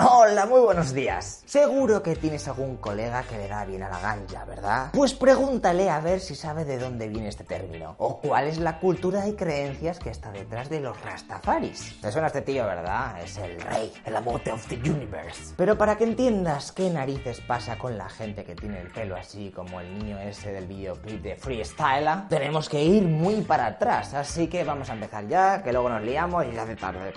Hola, muy buenos días. Seguro que tienes algún colega que le da bien a la ganja, ¿verdad? Pues pregúntale a ver si sabe de dónde viene este término o cuál es la cultura y creencias que está detrás de los rastafaris. Te suena este tío, ¿verdad? Es el rey, el amote of the universe. Pero para que entiendas qué narices pasa con la gente que tiene el pelo así como el niño ese del videoclip de Freestyle, tenemos que ir muy para atrás. Así que vamos a empezar ya, que luego nos liamos y ya hace tarde.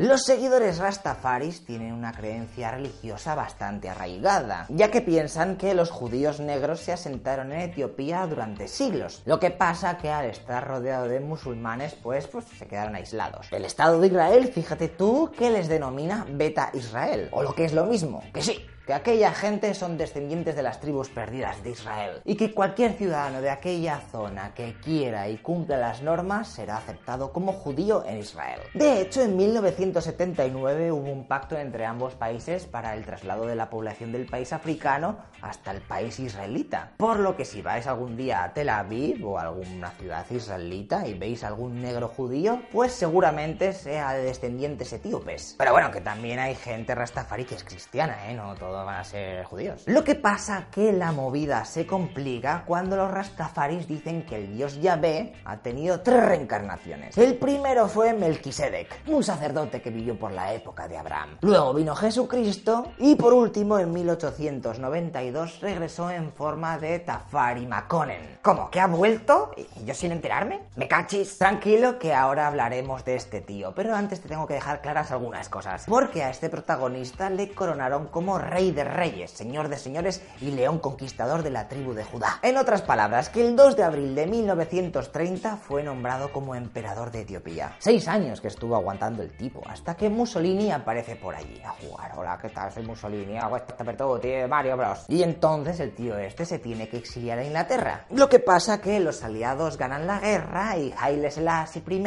Los seguidores rastafaris tienen una creencia religiosa bastante arraigada, ya que piensan que los judíos negros se asentaron en Etiopía durante siglos. Lo que pasa que al estar rodeado de musulmanes, pues, pues se quedaron aislados. El Estado de Israel, fíjate tú, que les denomina Beta Israel, o lo que es lo mismo, que sí, que aquella gente son descendientes de las tribus perdidas de Israel y que cualquier ciudadano de aquella zona que quiera y cumpla las normas será aceptado como judío en Israel. De hecho, en 1979 hubo un pacto entre ambos países para el traslado de la población del país africano hasta el país israelita. Por lo que si vais algún día a Tel Aviv o a alguna ciudad israelita y veis algún negro judío, pues seguramente sea de descendientes etíopes. Pero bueno, que también hay gente rastafari que es cristiana, ¿eh? No todo van a ser judíos. Lo que pasa que la movida se complica cuando los rastafaris dicen que el dios Yahvé ha tenido tres reencarnaciones. El primero fue Melquisedec, un sacerdote que vivió por la época de Abraham. Luego vino Jesucristo y por último en 1892 regresó en forma de Tafari Makonnen. ¿Cómo? ¿Que ha vuelto? ¿Y yo sin enterarme? ¿Me cachis? Tranquilo que ahora hablaremos de este tío, pero antes te tengo que dejar claras algunas cosas. Porque a este protagonista le coronaron como rey de reyes, señor de señores y león conquistador de la tribu de Judá. En otras palabras, que el 2 de abril de 1930 fue nombrado como emperador de Etiopía. Seis años que estuvo aguantando el tipo, hasta que Mussolini aparece por allí a jugar. Hola, ¿qué tal? Soy Mussolini, hago esta tío Mario Bros. Y entonces el tío este se tiene que exiliar a Inglaterra. Lo que pasa que los aliados ganan la guerra y Haile Selassie I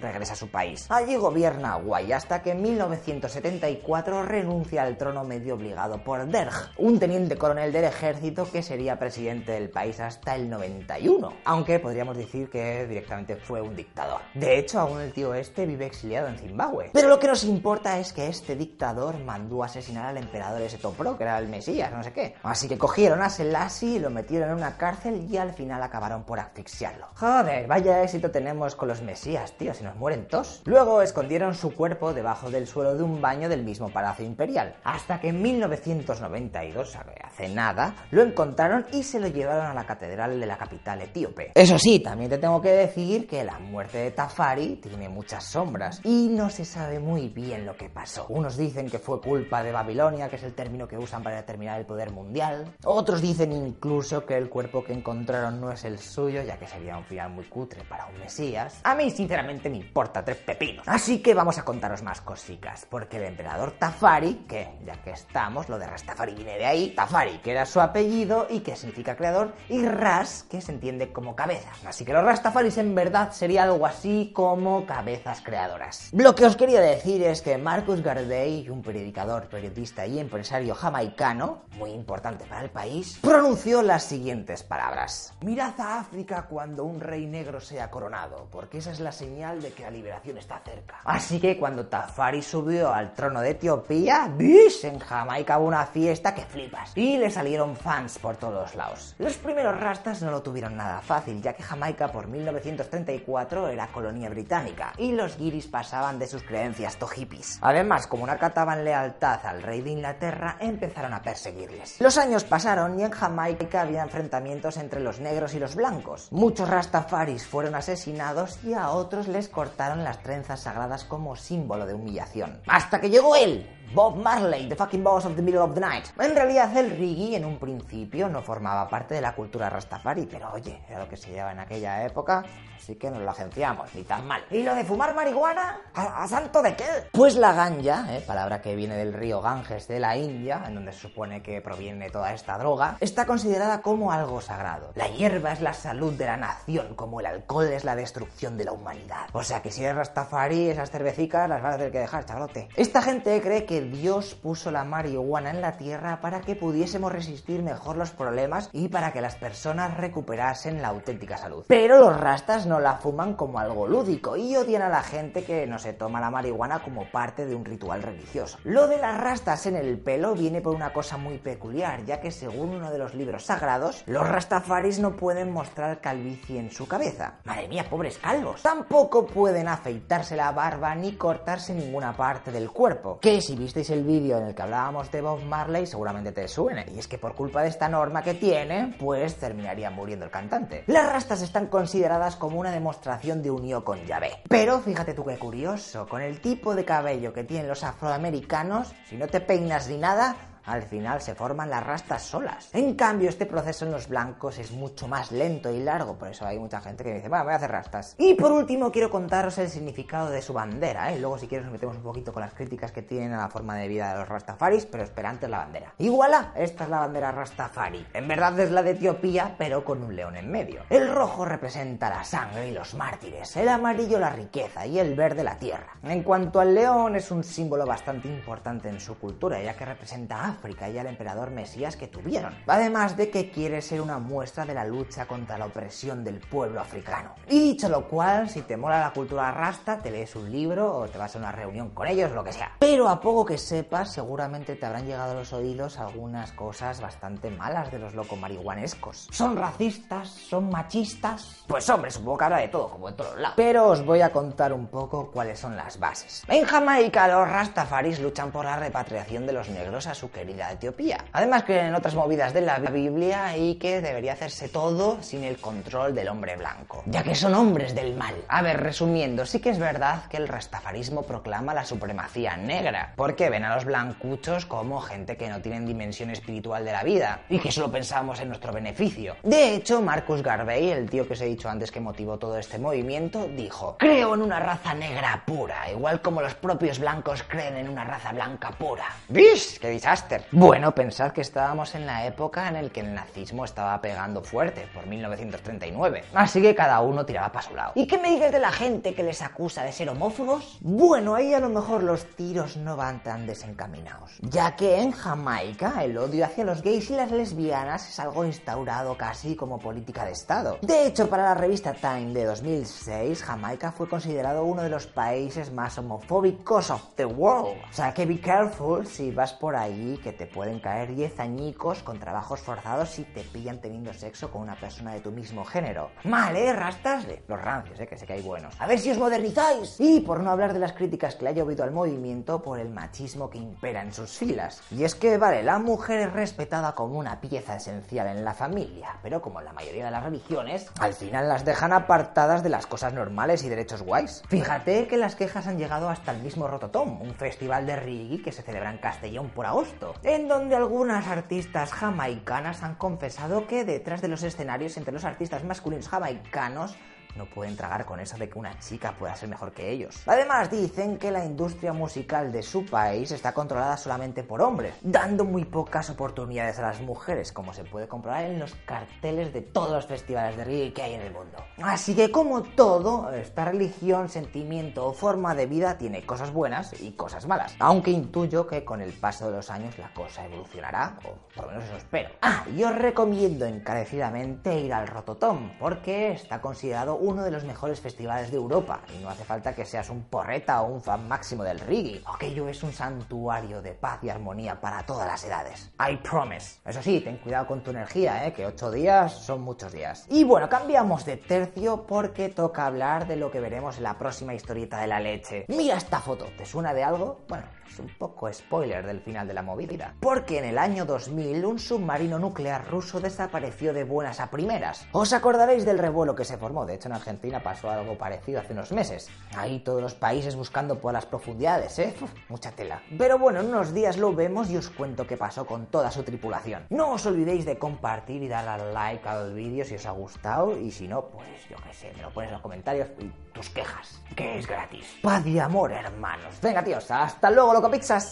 regresa a su país. Allí gobierna guay hasta que en 1974 renuncia al trono medio obligado por Derg, un teniente coronel del ejército que sería presidente del país hasta el 91, aunque podríamos decir que directamente fue un dictador. De hecho, aún el tío este vive exiliado en Zimbabue. Pero lo que nos importa es que este dictador mandó a asesinar al emperador ese Topro, que era el Mesías, no sé qué. Así que cogieron a Selassie y lo metieron en una cárcel y al final acabaron por asfixiarlo. Joder, vaya éxito tenemos con los Mesías, tío, si nos mueren todos. Luego escondieron su cuerpo debajo del suelo de un baño del mismo palacio imperial, hasta que en 1992, hace nada, lo encontraron y se lo llevaron a la catedral de la capital etíope. Eso sí, también te tengo que decir que la muerte de Tafari tiene muchas sombras y no se sabe muy bien lo que pasó. Unos dicen que fue culpa de Babilonia, que es el término que usan para determinar el poder mundial. Otros dicen incluso que el cuerpo que encontraron no es el suyo, ya que sería un final muy cutre para un mesías. A mí, sinceramente, me importa tres pepinos. Así que vamos a contaros más cositas, porque el emperador Tafari, que ya que estamos, lo de Rastafari viene de ahí, Tafari, que era su apellido y que significa creador, y Ras, que se entiende como cabeza. Así que los Rastafaris en verdad sería algo así como cabezas creadoras. Lo que os quería decir es que Marcus Garvey, un predicador, periodista y empresario jamaicano, muy importante para el país, pronunció las siguientes palabras. Mirad a África cuando un rey negro sea coronado, porque esa es la señal de que la liberación está cerca. Así que cuando Tafari subió al trono de Etiopía, ¡bish! en Jamaica una fiesta que flipas. Y le salieron fans por todos lados. Los primeros rastas no lo tuvieron nada fácil, ya que Jamaica por 1934 era colonia británica y los guiris pasaban de sus creencias to hippies. Además, como no acataban lealtad al rey de Inglaterra, empezaron a perseguirles. Los años pasaron y en Jamaica había enfrentamientos entre los negros y los blancos. Muchos rastafaris fueron asesinados y a otros les cortaron las trenzas sagradas como símbolo de humillación. Hasta que llegó él, Bob Marley, the fucking boss of the Middle of the Night. En realidad el reggae en un principio no formaba parte de la cultura rastafari, pero oye, era lo que se llevaba en aquella época, así que nos lo agenciamos, ni tan mal. ¿Y lo de fumar marihuana? ¿A, santo de qué? Pues la ganja, ¿eh? palabra que viene del río Ganges de la India, en donde se supone que proviene toda esta droga, está considerada como algo sagrado. La hierba es la salud de la nación, como el alcohol es la destrucción de la humanidad. O sea que si eres rastafari, esas cervecicas las vas a tener que dejar, chavalote. Esta gente cree que Dios puso la marihuana en la tierra para que pudiésemos resistir mejor los problemas y para que las personas recuperasen la auténtica salud. Pero los rastas no la fuman como algo lúdico y odian a la gente que no se toma la marihuana como parte de un ritual religioso. Lo de las rastas en el pelo viene por una cosa muy peculiar, ya que según uno de los libros sagrados, los rastafaris no pueden mostrar calvicie en su cabeza. Madre mía, pobres calvos. Tampoco pueden afeitarse la barba ni cortarse ninguna parte del cuerpo. Que si visteis el vídeo en el que hablábamos de Bob Marley, seguramente te suene. Y es que por culpa de esta norma que tiene, pues terminaría muriendo el cantante. Las rastas están consideradas como una demostración de unión con Yahvé. Pero fíjate tú qué curioso, con el tipo de cabello que tienen los afroamericanos, si no te peinas ni nada, al final se forman las rastas solas. En cambio, este proceso en los blancos es mucho más lento y largo, por eso hay mucha gente que dice, bueno, voy a hacer rastas. Y por último, quiero contaros el significado de su bandera, ¿eh? Luego, si quieres, nos metemos un poquito con las críticas que tienen a la forma de vida de los rastafaris, pero espera antes la bandera. Y voilà, esta es la bandera rastafari. En verdad es la de Etiopía, pero con un león en medio. El rojo representa la sangre y los mártires, el amarillo la riqueza y el verde la tierra. En cuanto al león, es un símbolo bastante importante en su cultura, ya que representa África y al emperador Mesías que tuvieron. Además de que quiere ser una muestra de la lucha contra la opresión del pueblo africano. Y dicho lo cual, si te mola la cultura rasta, te lees un libro o te vas a una reunión con ellos, lo que sea. Pero a poco que sepas, seguramente te habrán llegado a los oídos algunas cosas bastante malas de los locos marihuanescos. Son racistas, son machistas. Pues hombre, supongo que habla de todo, como en todos lados. Pero os voy a contar un poco cuáles son las bases. En Jamaica, los rastafaris luchan por la repatriación de los negros a su Etiopía. Además creen en otras movidas de la Biblia y que debería hacerse todo sin el control del hombre blanco, ya que son hombres del mal. A ver, resumiendo, sí que es verdad que el rastafarismo proclama la supremacía negra, porque ven a los blancuchos como gente que no tienen dimensión espiritual de la vida y que solo pensamos en nuestro beneficio. De hecho, Marcus Garvey, el tío que os he dicho antes que motivó todo este movimiento, dijo, creo en una raza negra pura, igual como los propios blancos creen en una raza blanca pura. ¿Vis? ¡Qué desastre! Bueno, pensad que estábamos en la época en la que el nazismo estaba pegando fuerte, por 1939. Así que cada uno tiraba para su lado. ¿Y qué me dices de la gente que les acusa de ser homófobos? Bueno, ahí a lo mejor los tiros no van tan desencaminados. Ya que en Jamaica el odio hacia los gays y las lesbianas es algo instaurado casi como política de Estado. De hecho, para la revista Time de 2006, Jamaica fue considerado uno de los países más homofóbicos of the world. O sea que be careful si vas por ahí que te pueden caer 10 añicos con trabajos forzados si te pillan teniendo sexo con una persona de tu mismo género. Mal, ¿eh? Rastas los rancios, ¿eh? Que sé que hay buenos. A ver si os modernizáis. Y por no hablar de las críticas que le ha llovido al movimiento por el machismo que impera en sus filas. Y es que, vale, la mujer es respetada como una pieza esencial en la familia, pero como en la mayoría de las religiones, al final las dejan apartadas de las cosas normales y derechos guays. Fíjate que las quejas han llegado hasta el mismo Rototom, un festival de reggae que se celebra en Castellón por agosto en donde algunas artistas jamaicanas han confesado que detrás de los escenarios entre los artistas masculinos jamaicanos no pueden tragar con eso de que una chica pueda ser mejor que ellos. Además dicen que la industria musical de su país está controlada solamente por hombres, dando muy pocas oportunidades a las mujeres, como se puede comprobar en los carteles de todos los festivales de reggae que hay en el mundo. Así que como todo, esta religión, sentimiento o forma de vida tiene cosas buenas y cosas malas, aunque intuyo que con el paso de los años la cosa evolucionará, o por lo menos eso espero. Ah, y os recomiendo encarecidamente ir al Rototom, porque está considerado uno de los mejores festivales de Europa y no hace falta que seas un porreta o un fan máximo del reggae. Aquello es un santuario de paz y armonía para todas las edades. I promise. Eso sí, ten cuidado con tu energía, ¿eh? que ocho días son muchos días. Y bueno, cambiamos de tercio porque toca hablar de lo que veremos en la próxima historieta de la leche. Mira esta foto, ¿te suena de algo? Bueno, es un poco spoiler del final de la movida. Porque en el año 2000 un submarino nuclear ruso desapareció de buenas a primeras. Os acordaréis del revuelo que se formó, de hecho en Argentina pasó algo parecido hace unos meses. Ahí todos los países buscando por las profundidades, ¿eh? mucha tela. Pero bueno, en unos días lo vemos y os cuento qué pasó con toda su tripulación. No os olvidéis de compartir y darle al like al vídeo si os ha gustado y si no, pues yo qué sé, me lo pones en los comentarios y tus quejas, que es gratis. Paz y amor, hermanos. Venga, tíos, hasta luego, loco pizzas.